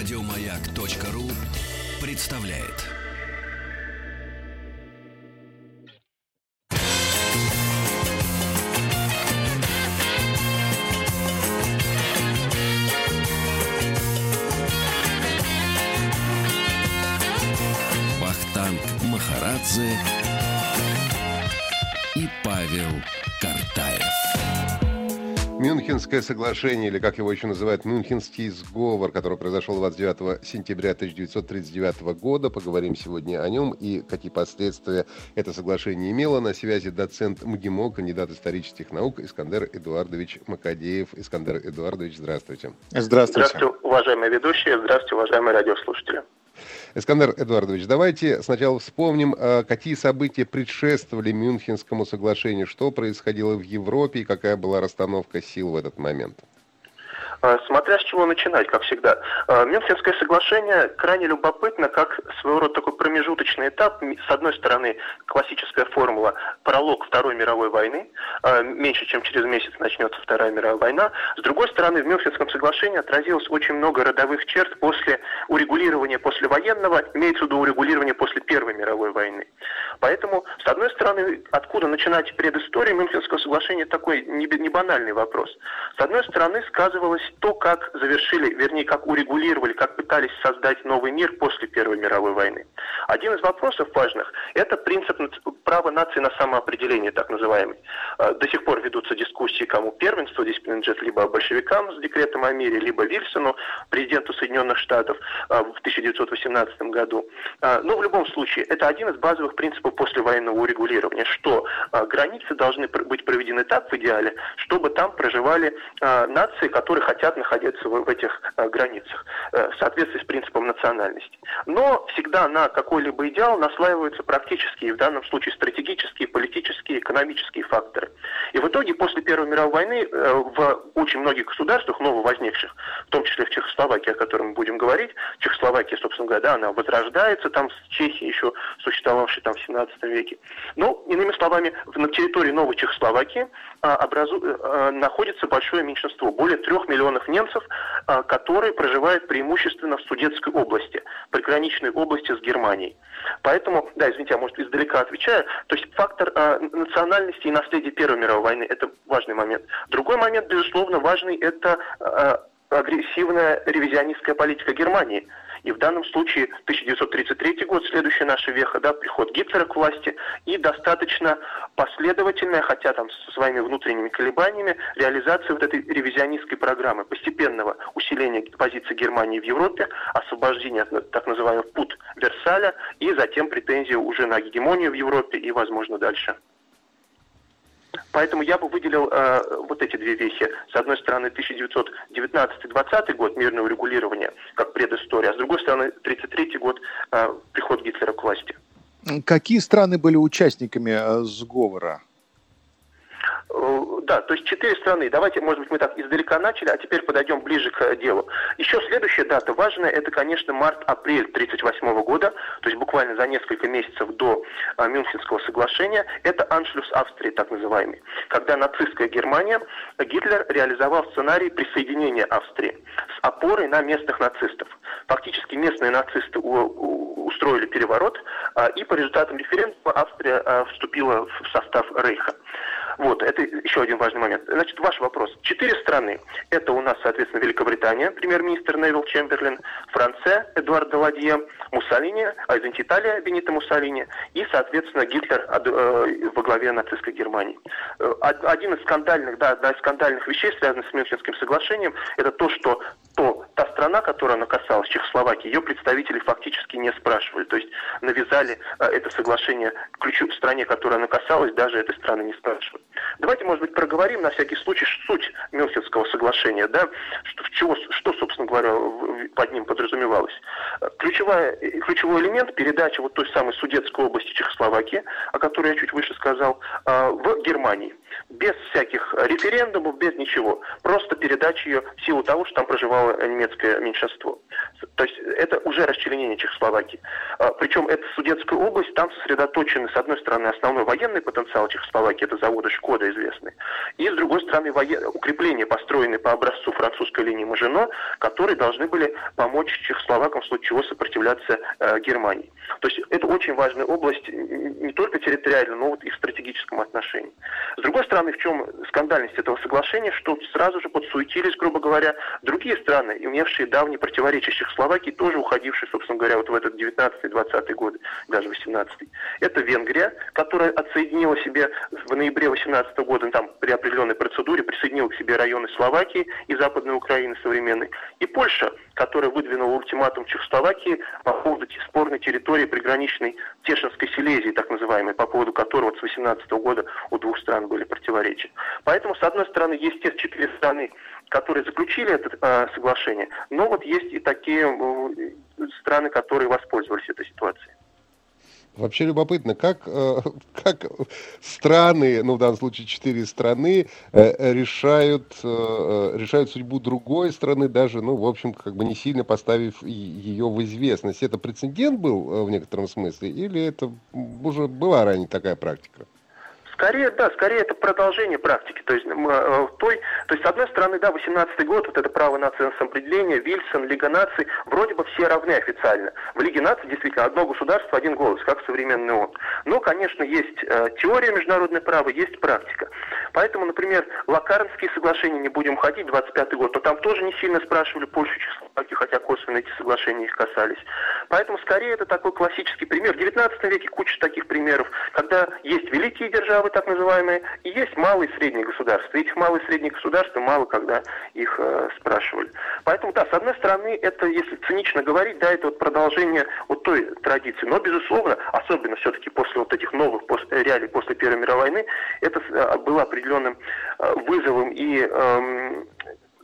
Радиомаяк.ру представляет. Вахтанг Махарадзе Мюнхенское соглашение, или как его еще называют, Мюнхенский сговор, который произошел 29 сентября 1939 года. Поговорим сегодня о нем и какие последствия это соглашение имело. На связи доцент МГИМО, кандидат исторических наук Искандер Эдуардович Макадеев. Искандер Эдуардович, здравствуйте. Здравствуйте. Здравствуйте, уважаемые ведущие. Здравствуйте, уважаемые радиослушатели. Эскандер Эдуардович, давайте сначала вспомним, а, какие события предшествовали Мюнхенскому соглашению, что происходило в Европе и какая была расстановка сил в этот момент. А, смотря с чего начинать, как всегда. А, Мюнхенское соглашение крайне любопытно, как своего рода такой промежуточный этап. С одной стороны, классическая формула пролог Второй мировой войны. А, меньше чем через месяц начнется Вторая мировая война. С другой стороны, в Мюнхенском соглашении отразилось очень много родовых черт после урегулирования после военного, имеется в виду урегулирования после Первой мировой войны. Поэтому, с одной стороны, откуда начинать предысторию Мюнхенского соглашения, такой не банальный вопрос. С одной стороны, сказывалось то, как завершили, вернее, как урегулировали, как пытались создать новый мир после Первой мировой войны. Один из вопросов важных – это принцип права нации на самоопределение, так называемый. А, до сих пор ведутся дискуссии, кому первенство здесь принадлежит либо большевикам с декретом о мире, либо Вильсону, президенту Соединенных Штатов а, в 1918 году. А, но в любом случае, это один из базовых принципов послевоенного урегулирования, что границы должны быть проведены так в идеале, чтобы там проживали нации, которые хотят хотят находиться в, этих э, границах, э, в соответствии с принципом национальности. Но всегда на какой-либо идеал наслаиваются практические, в данном случае стратегические, политические, экономические факторы. И в итоге после Первой мировой войны э, в очень многих государствах, нововозникших, в том числе в Чехословакии, о котором мы будем говорить, Чехословакия, собственно говоря, да, она возрождается, там с Чехией еще существовавшей там в 17 веке. Ну, иными словами, на территории Новой Чехословакии а, образу, а, находится большое меньшинство, более трех миллионов миллионов немцев, а, которые проживают преимущественно в Судетской области, приграничной области с Германией. Поэтому, да, извините, я, может, издалека отвечаю, то есть фактор э, национальности и наследия Первой мировой войны – это важный момент. Другой момент, безусловно, важный – это э, агрессивная ревизионистская политика Германии – и в данном случае 1933 год, следующая наша веха, да, приход Гитлера к власти, и достаточно последовательная, хотя там со своими внутренними колебаниями, реализация вот этой ревизионистской программы, постепенного усиления позиции Германии в Европе, освобождения от так называемого пут Версаля, и затем претензии уже на гегемонию в Европе и, возможно, дальше. Поэтому я бы выделил э, вот эти две вещи. С одной стороны, 1919-20 год мирного регулирования как предыстория, а с другой стороны, 1933 год э, приход Гитлера к власти. Какие страны были участниками э, сговора? Э, да, то есть четыре страны. Давайте, может быть, мы так издалека начали, а теперь подойдем ближе к делу. Еще следующая дата важная, это, конечно, март-апрель 1938 года, то есть буквально за несколько месяцев до а, Мюнхенского соглашения. Это аншлюс Австрии, так называемый, когда нацистская Германия, Гитлер реализовал сценарий присоединения Австрии с опорой на местных нацистов. Фактически местные нацисты у, у, устроили переворот, а, и по результатам референдума Австрия а, вступила в состав Рейха. Вот, это еще один важный момент. Значит, ваш вопрос. Четыре страны. Это у нас, соответственно, Великобритания, премьер-министр Невил Чемберлин, Франция, Эдуард Даладье, Муссолини, а извините, Италия, Бенито Муссолини, и, соответственно, Гитлер э, во главе нацистской Германии. Э, один из скандальных, да, да, из скандальных вещей, связанных с Мюнхенским соглашением, это то, что то, та страна, которая она касалась, Чехословакии, ее представители фактически не спрашивали. То есть навязали э, это соглашение ключу стране, которая она касалась, даже этой страны не спрашивали. Давайте, может быть, проговорим на всякий случай суть Мюнхенского соглашения, да, что, чего, что, собственно говоря, под ним подразумевалось. Ключевая, ключевой элемент передачи вот той самой Судетской области Чехословакии, о которой я чуть выше сказал, в Германии. Без всяких референдумов, без ничего. Просто передача ее в силу того, что там проживало немецкое меньшинство. То есть это уже расчленение Чехословакии. А, причем это Судетская область, там сосредоточены, с одной стороны, основной военный потенциал Чехословакии, это заводы Шкода известные, и с другой стороны, воен... укрепления, построенные по образцу французской линии Мажино, которые должны были помочь чехословакам в случае чего сопротивляться э, Германии. То есть это очень важная область не только территориально, но вот и в стратегическом отношении. С другой стороны, в чем скандальность этого соглашения, что сразу же подсуетились, грубо говоря, другие страны, имевшие давние противоречия Чехословакии, тоже уходившие, собственно говоря, вот в этот 19-20 годы, даже 18-й. Это Венгрия, которая отсоединила себе в ноябре 18 года, ну, там при определенной процедуре, присоединила к себе районы Словакии и Западной Украины современной. И Польша, которая выдвинула ультиматум Чехословакии по поводу спорной территории приграничной Тешинской Силезии, так называемой, по поводу которого с 18 года у двух стран были противоречия. Поэтому, с одной стороны, есть те четыре страны, которые заключили это э, соглашение, но вот есть и такие э, страны, которые воспользовались этой ситуацией. Вообще любопытно, как, э, как страны, ну в данном случае четыре страны, э, решают, э, решают судьбу другой страны, даже, ну, в общем, как бы не сильно поставив ее в известность. Это прецедент был в некотором смысле, или это уже была ранее такая практика? Скорее, да, скорее это продолжение практики. То есть, э, той, то есть с одной стороны, да, 18 год, вот это право нации самоопределения, Вильсон, Лига наций, вроде бы все равны официально. В Лиге наций действительно одно государство, один голос, как современный ООН. Но, конечно, есть э, теория международного права, есть практика. Поэтому, например, Лакарнские соглашения, не будем ходить, 25 год, то там тоже не сильно спрашивали Польшу, Чехословакию, хотя косвенно эти соглашения их касались. Поэтому, скорее, это такой классический пример. В 19 веке куча таких примеров, когда есть великие державы, так называемые, и есть малые и средние государства. И этих малых и средних государств мало когда их э, спрашивали. Поэтому, да, с одной стороны, это, если цинично говорить, да, это вот продолжение вот той традиции. Но, безусловно, особенно все-таки после вот этих новых после, реалий после Первой мировой войны, это э, было определенным э, вызовом и э,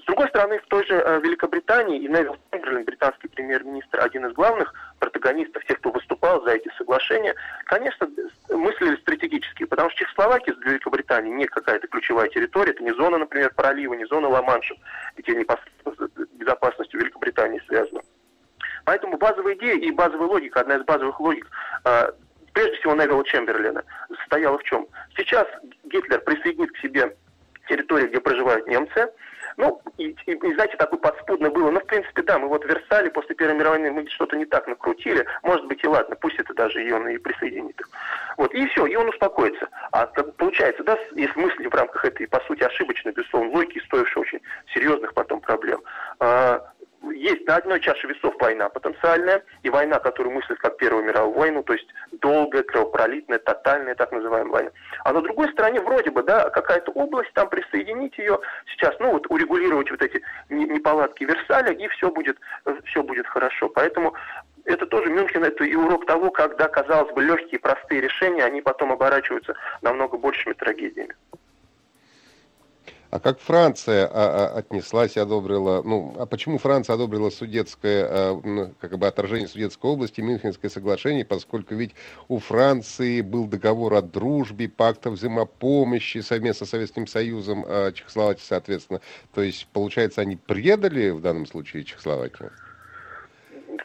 с другой стороны, в той же э, Великобритании и Невил Чемберлин, британский премьер-министр, один из главных протагонистов, тех, кто выступал за эти соглашения, конечно, мыслили стратегически, потому что Чехословакия для Великобритании не какая-то ключевая территория, это не зона, например, пролива, не зона Ла-Манша, где непосредственно с безопасностью Великобритании связана. Поэтому базовая идея и базовая логика, одна из базовых логик, э, прежде всего Невилла Чемберлина, состояла в чем? Сейчас Гитлер присоединит к себе территории, где проживают немцы, ну, и, и, и, знаете, такое подспудно было. Ну, в принципе, да, мы вот в Версале после Первой мировой войны мы что-то не так накрутили. Может быть, и ладно, пусть это даже и он и присоединит. Вот, и все, и он успокоится. А получается, да, если мысли в рамках этой, по сути, ошибочной, безусловно, логики, стоившей очень серьезных потом проблем, а, есть на одной чаше весов война потенциальная и война, которую мыслят как Первую мировую войну, то есть долгая, кровопролитная, тотальная, так называемая война. А на другой стороне вроде бы, да, какая-то область, там присоединить ее сейчас, ну вот урегулировать вот эти неполадки Версаля, и все будет, все будет хорошо. Поэтому это тоже Мюнхен, это и урок того, когда, казалось бы, легкие, простые решения, они потом оборачиваются намного большими трагедиями. А как Франция а, а, отнеслась и одобрила, ну, а почему Франция одобрила судетское, а, как бы отражение Судетской области, Мюнхенское соглашение, поскольку ведь у Франции был договор о дружбе, пакт о взаимопомощи совместно с Советским Союзом, а Чехословакия, соответственно. То есть, получается, они предали в данном случае Чехословакию?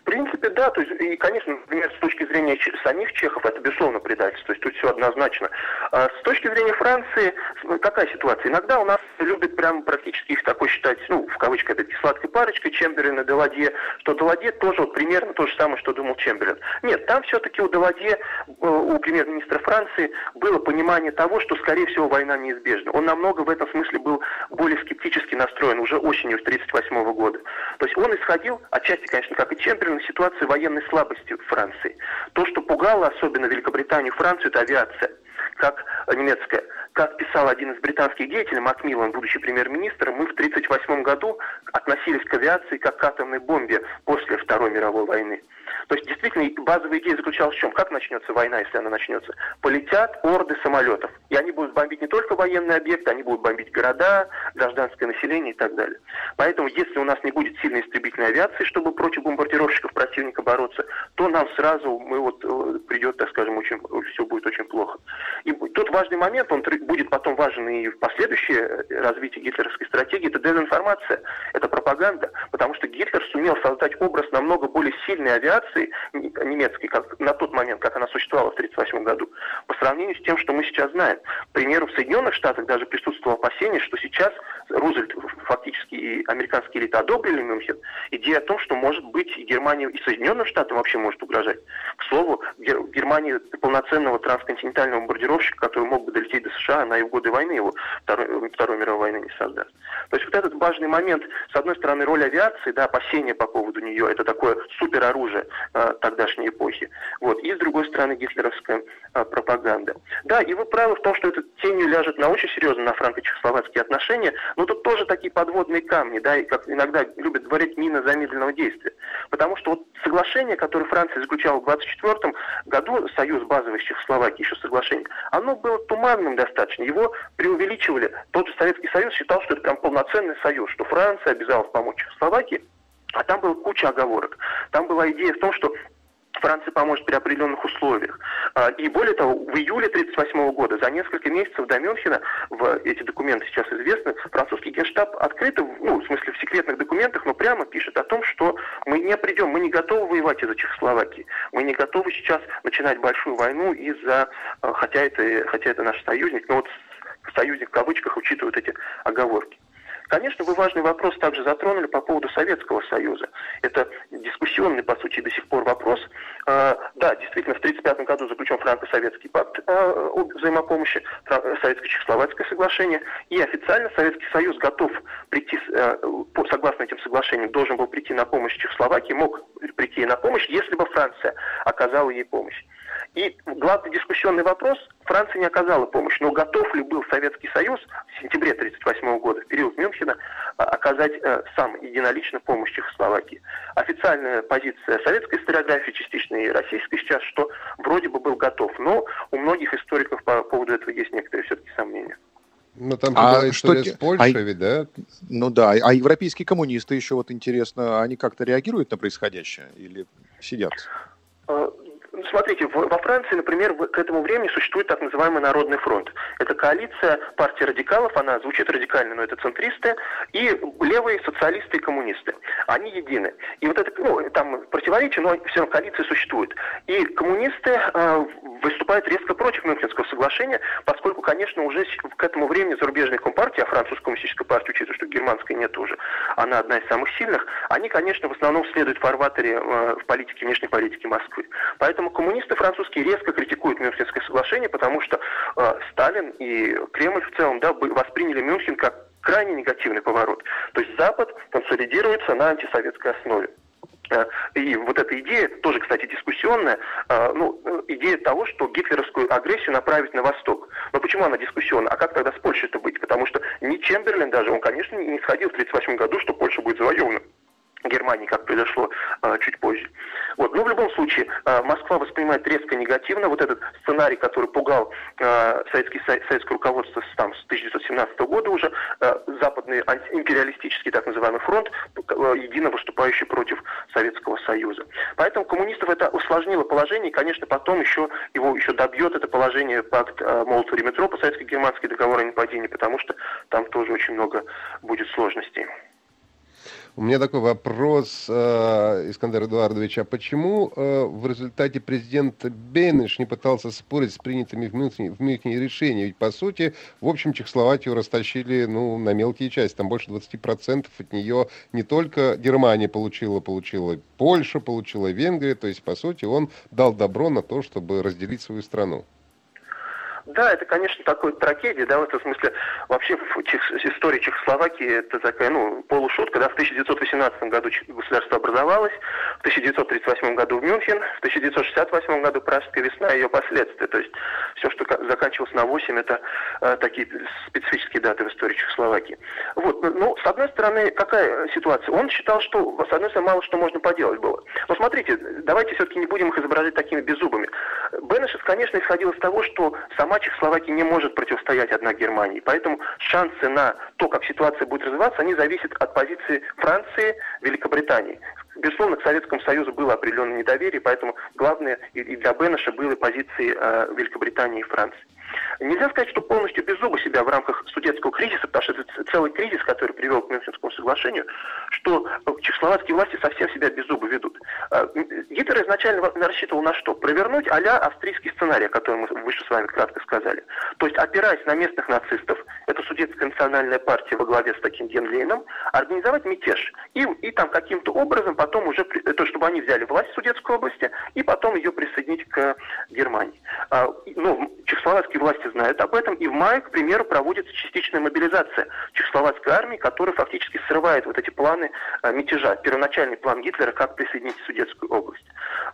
В принципе, да. То есть, и, конечно, например, с точки зрения самих чехов, это безусловно предательство. То есть тут все однозначно. А с точки зрения Франции, какая ситуация? Иногда у нас любят прям практически их такой считать, ну, в кавычках, это сладкой парочкой Чемберлин и Деладье, что Деладье тоже вот примерно то же самое, что думал Чемберлин. Нет, там все-таки у Деладье, э, у премьер-министра Франции, было понимание того, что, скорее всего, война неизбежна. Он намного в этом смысле был более скептически настроен уже осенью 1938 года. То есть он исходил, отчасти, конечно, как и Чемберлин, Чемберлин ситуации военной слабости Франции. То, что пугало особенно Великобританию и Францию, это авиация, как немецкая. Как писал один из британских деятелей, Макмиллан, будущий премьер-министр, мы в 1938 году относились к авиации как к атомной бомбе после Второй мировой войны. То есть действительно базовая идея заключалась в чем? Как начнется война, если она начнется? Полетят орды самолетов. И они будут бомбить не только военные объекты, они будут бомбить города, гражданское население и так далее. Поэтому если у нас не будет сильной истребительной авиации, чтобы против бомбардировщиков противника бороться, то нам сразу мы вот э, придет, так скажем, очень, все будет очень плохо. И тут важный момент, он будет потом важен и в последующее развитие гитлеровской стратегии, это дезинформация, это пропаганда, потому что Гитлер сумел создать образ намного более сильной авиации немецкой, как на тот момент, как она существовала в 1938 году, по сравнению с тем, что мы сейчас знаем. К примеру, в Соединенных Штатах даже присутствовало опасение, что сейчас Рузвельт фактически и американские элиты одобрили Мюнхен. Идея о том, что может быть и Германия, и Соединенным Штатам вообще может угрожать. К слову, в Германии полноценного трансконтинентального бомбардировщика, который мог бы долететь до США, она и в годы войны его, Второй, Второй мировой войны не создаст. То есть вот этот важный момент, с одной стороны, роль авиации, да, опасения по поводу нее, это такое супероружие э, тогдашней эпохи. Вот. И с другой стороны, гитлеровская э, пропаганда. Да, и вы правы в том, что это тенью ляжет на очень серьезно на франко-чехословацкие отношения, но тут тоже такие подводные камни, да, и как иногда любят говорить, мина замедленного действия. Потому что вот соглашение, которое Франция заключала в 24 году, союз базовый с Чехословакией, еще соглашение, оно было туманным достаточно, его преувеличивали. Тот же Советский Союз считал, что это прям полноценный союз, что Франция обязалась помочь Чехословакии, а там была куча оговорок. Там была идея в том, что Франция поможет при определенных условиях. А, и более того, в июле 1938 года, за несколько месяцев до Мюнхена, в эти документы сейчас известны, французский генштаб открыто, ну, в смысле в секретных документах, но прямо пишет о том, что мы не придем, мы не готовы воевать из-за Чехословакии. Мы не готовы сейчас начинать большую войну из-за, а, хотя это, хотя это наш союзник, но вот союзник в кавычках учитывают эти оговорки. Конечно, вы важный вопрос также затронули по поводу Советского Союза. Это дискуссионный, по сути, до сих пор вопрос. А, да, действительно, в 1935 году заключен франко-советский пакт о взаимопомощи, Советско-Чехословацкое соглашение, и официально Советский Союз готов прийти, а, согласно этим соглашениям, должен был прийти на помощь Чехословакии, мог прийти на помощь, если бы Франция оказала ей помощь. И главный дискуссионный вопрос, Франция не оказала помощь, но готов ли был Советский Союз в сентябре 1938 года, в период Мюнхена, а, оказать э, сам единолично помощь Чехословакии? Официальная позиция советской историографии, частично и российской сейчас, что вроде бы был готов, но у многих историков по поводу этого есть некоторые все-таки сомнения. Ну, там а что с Польшей, а, ведь, да? Ну да, а европейские коммунисты еще вот интересно, они как-то реагируют на происходящее или сидят? Смотрите, во Франции, например, к этому времени существует так называемый Народный фронт. Это коалиция партии радикалов, она звучит радикально, но это центристы, и левые социалисты и коммунисты. Они едины. И вот это, ну, там противоречие, но все равно коалиция существует. И коммунисты э, выступают резко против Мюнхенского соглашения, поскольку, конечно, уже к этому времени зарубежные компартии, а французская коммунистическая партия, учитывая, что германской нет уже, она одна из самых сильных, они, конечно, в основном следуют в фарватере э, в политике, внешней политике Москвы. Поэтому коммунисты французские резко критикуют Мюнхенское соглашение, потому что э, Сталин и Кремль в целом да, восприняли Мюнхен как крайне негативный поворот. То есть Запад консолидируется на антисоветской основе. Э, и вот эта идея, тоже, кстати, дискуссионная, э, ну, идея того, что гитлеровскую агрессию направить на восток. Но почему она дискуссионная? А как тогда с Польшей это быть? Потому что ни Чемберлин даже, он, конечно, не сходил в 1938 году, что Польша будет завоевана. Германии, как произошло э, чуть позже. Вот. Но в любом случае, э, Москва воспринимает резко негативно вот этот сценарий, который пугал э, советский, советское руководство с, там, с 1917 года уже, э, западный империалистический так называемый фронт, э, едино выступающий против Советского Союза. Поэтому коммунистов это усложнило положение, и, конечно, потом еще его еще добьет это положение пакт э, Молотова-Риббентропа, советско-германский договор о непадении, потому что там тоже очень много будет сложностей. У меня такой вопрос, э, Искандер Эдуардович, а почему э, в результате президент Бейныш не пытался спорить с принятыми в Мюнхене, в Мюнхене решениями? Ведь, по сути, в общем, Чехословакию растащили ну, на мелкие части. Там больше 20% от нее не только Германия получила, получила Польша, получила Венгрия. То есть, по сути, он дал добро на то, чтобы разделить свою страну. Да, это, конечно, такая трагедия, да, в этом смысле вообще Чех... истории Чехословакии это такая, ну, полушутка, да, в 1918 году государство образовалось, в 1938 году в Мюнхен, в 1968 году Пражская весна и ее последствия, то есть все, что заканчивалось на 8, это э, такие специфические даты в истории Чехословакии. Вот, ну, с одной стороны, какая ситуация? Он считал, что, с одной стороны, мало что можно поделать было. Но смотрите, давайте все-таки не будем их изображать такими беззубыми. Бенешев, конечно, исходил из того, что сама Чехословакия не может противостоять одна Германии. Поэтому шансы на то, как ситуация будет развиваться, они зависят от позиции Франции, Великобритании. Безусловно, к Советскому Союзу было определенное недоверие, поэтому главное и для Бенеша были позиции э, Великобритании и Франции. Нельзя сказать, что полностью без зуба себя в рамках судетского кризиса, потому что это целый кризис, который привел к Мюнхенскому соглашению, что чехословацкие власти совсем себя без зуба ведут. Э, Гитлер изначально рассчитывал на что? Провернуть а австрийский сценарий, о котором мы выше с вами кратко сказали. То есть, опираясь на местных нацистов, это судетская национальная партия во главе с таким Генлейном, организовать мятеж. И, и там каким-то образом потом уже, то, чтобы они взяли власть в Судетской области, и потом ее присоединить к Германии. А, ну, чехословацкие власти знают об этом, и в мае, к примеру, проводится частичная мобилизация чехословацкой армии, которая фактически срывает вот эти планы а, мятежа. Первоначальный план Гитлера, как присоединить Судетскую область.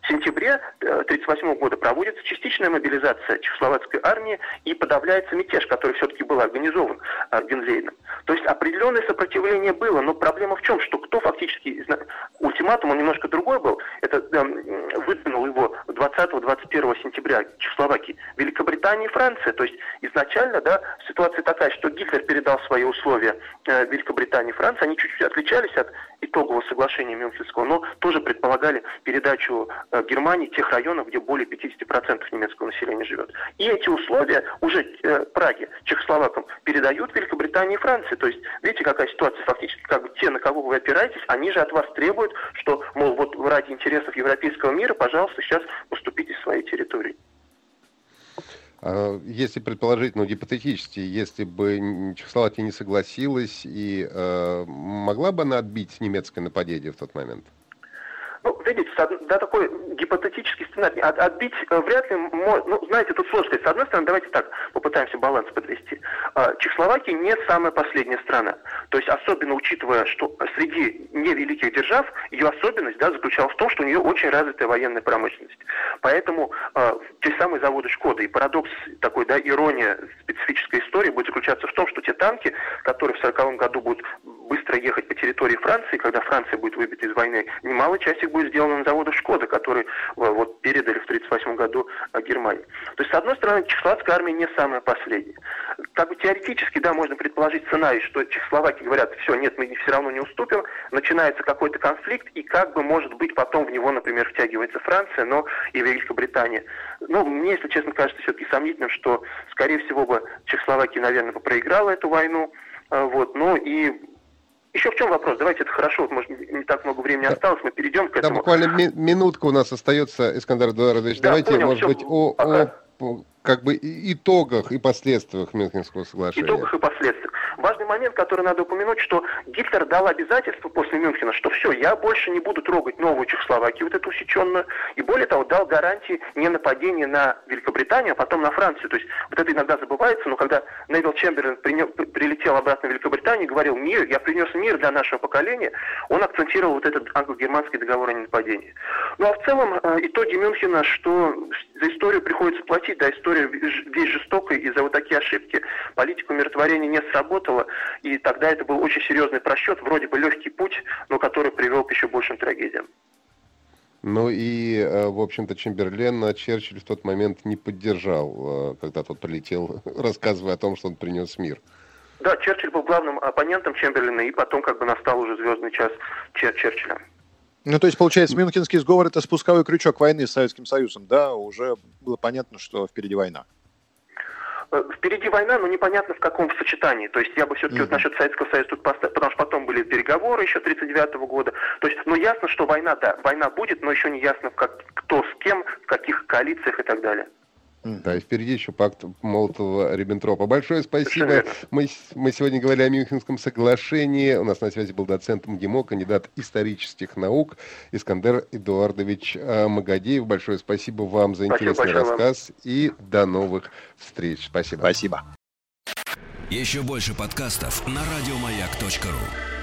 В сентябре 1938 года проводится частичная мобилизация чехословацкой армии и подавляется мятеж, который все-таки был организован а, Гензейном. То есть определенное сопротивление было, но проблема в чем, что кто фактически, ультиматум он немножко другой был, это э, его 20-21 сентября Чехословакии, Великобритания и Франция. То есть изначально да, ситуация такая, что Гитлер передал свои условия э, Великобритании и Франции, они чуть-чуть отличались от итогового соглашения Мюнхенского, но тоже предполагали передачу э, Германии тех районов, где более 50% немецкого населения живет. И эти условия уже э, Праге, чехословакам, передают Великобритании и Франции. То есть, видите, какая ситуация фактически, как бы те, на кого вы опираетесь, они же от вас требуют, что, мол, вот ради интересов европейского мира, пожалуйста, сейчас уступите своей территории. А, если предположить, ну, гипотетически, если бы Чехословакия не согласилась, и э, могла бы она отбить немецкое нападение в тот момент? Ну, видите, да, такой гипотетический сценарий. От, отбить э, вряд ли, ну, знаете, тут сложно сказать. С одной стороны, давайте так, попытаемся баланс подвести. А, Чехословакия не самая последняя страна. То есть, особенно учитывая, что среди невеликих держав, ее особенность, да, заключалась в том, что у нее очень развитая военная промышленность. Поэтому э, те самые заводы Шкода. И парадокс такой, да, ирония специфической истории будет заключаться в том, что те танки, которые в 1940 году будут территории Франции, когда Франция будет выбита из войны, немалая часть их будет сделана на заводах Шкода, которые э, вот передали в 1938 году э, Германии. То есть, с одной стороны, чехословацкая армия не самая последняя. Как бы теоретически, да, можно предположить сценарий, что чехословаки говорят, все, нет, мы все равно не уступим, начинается какой-то конфликт, и как бы, может быть, потом в него, например, втягивается Франция, но и Великобритания. Ну, мне, если честно, кажется все-таки сомнительным, что, скорее всего, бы Чехословакия, наверное, бы проиграла эту войну, э, вот, ну и еще в чем вопрос? Давайте это хорошо, вот, может, не так много времени осталось, мы перейдем к этому. Да, буквально ми- минутка у нас остается, Искандер Эдуардович. Да, Давайте, понял, может все, быть, о, о как бы итогах и последствиях Мюнхенского соглашения. Итогах и последствиях. Важный момент, который надо упомянуть, что Гитлер дал обязательство после Мюнхена, что все, я больше не буду трогать новую Чехословакию, вот эту усеченную, и более того, дал гарантии не нападения на Великобританию, а потом на Францию. То есть вот это иногда забывается, но когда Невил Чемберлин прилетел обратно в Великобританию и говорил мир, я принес мир для нашего поколения, он акцентировал вот этот англо-германский договор о ненападении. Ну а в целом э, итоги Мюнхена, что за историю приходится платить, да, история здесь жестокая, и за вот такие ошибки политика умиротворения не сработала, и тогда это был очень серьезный просчет, вроде бы легкий путь, но который привел к еще большим трагедиям. Ну и, э, в общем-то, Чемберлен Черчилль в тот момент не поддержал, э, когда тот прилетел, рассказывая о том, что он принес мир. Да, Черчилль был главным оппонентом Чемберлина, и потом как бы настал уже звездный час Чер Черчилля. Ну, то есть, получается, Мюнхенский сговор – это спусковой крючок войны с Советским Союзом, да? Уже было понятно, что впереди война. Э, впереди война, но непонятно в каком сочетании. То есть я бы все-таки mm-hmm. вот насчет Советского Союза тут поставил, потому что потом были переговоры еще 39 года. То есть, ну ясно, что война, да, война будет, но еще не ясно, как, кто с кем, в каких коалициях и так далее. Да, и впереди еще пакт Молотова-Риббентропа. Большое спасибо. Мы, мы сегодня говорили о Мюнхенском соглашении. У нас на связи был доцент МГИМО, кандидат исторических наук Искандер Эдуардович э, Магадеев. Большое спасибо вам за интересный спасибо рассказ. Вам. И до новых встреч. Спасибо. Спасибо. Еще больше подкастов на радиомаяк.ру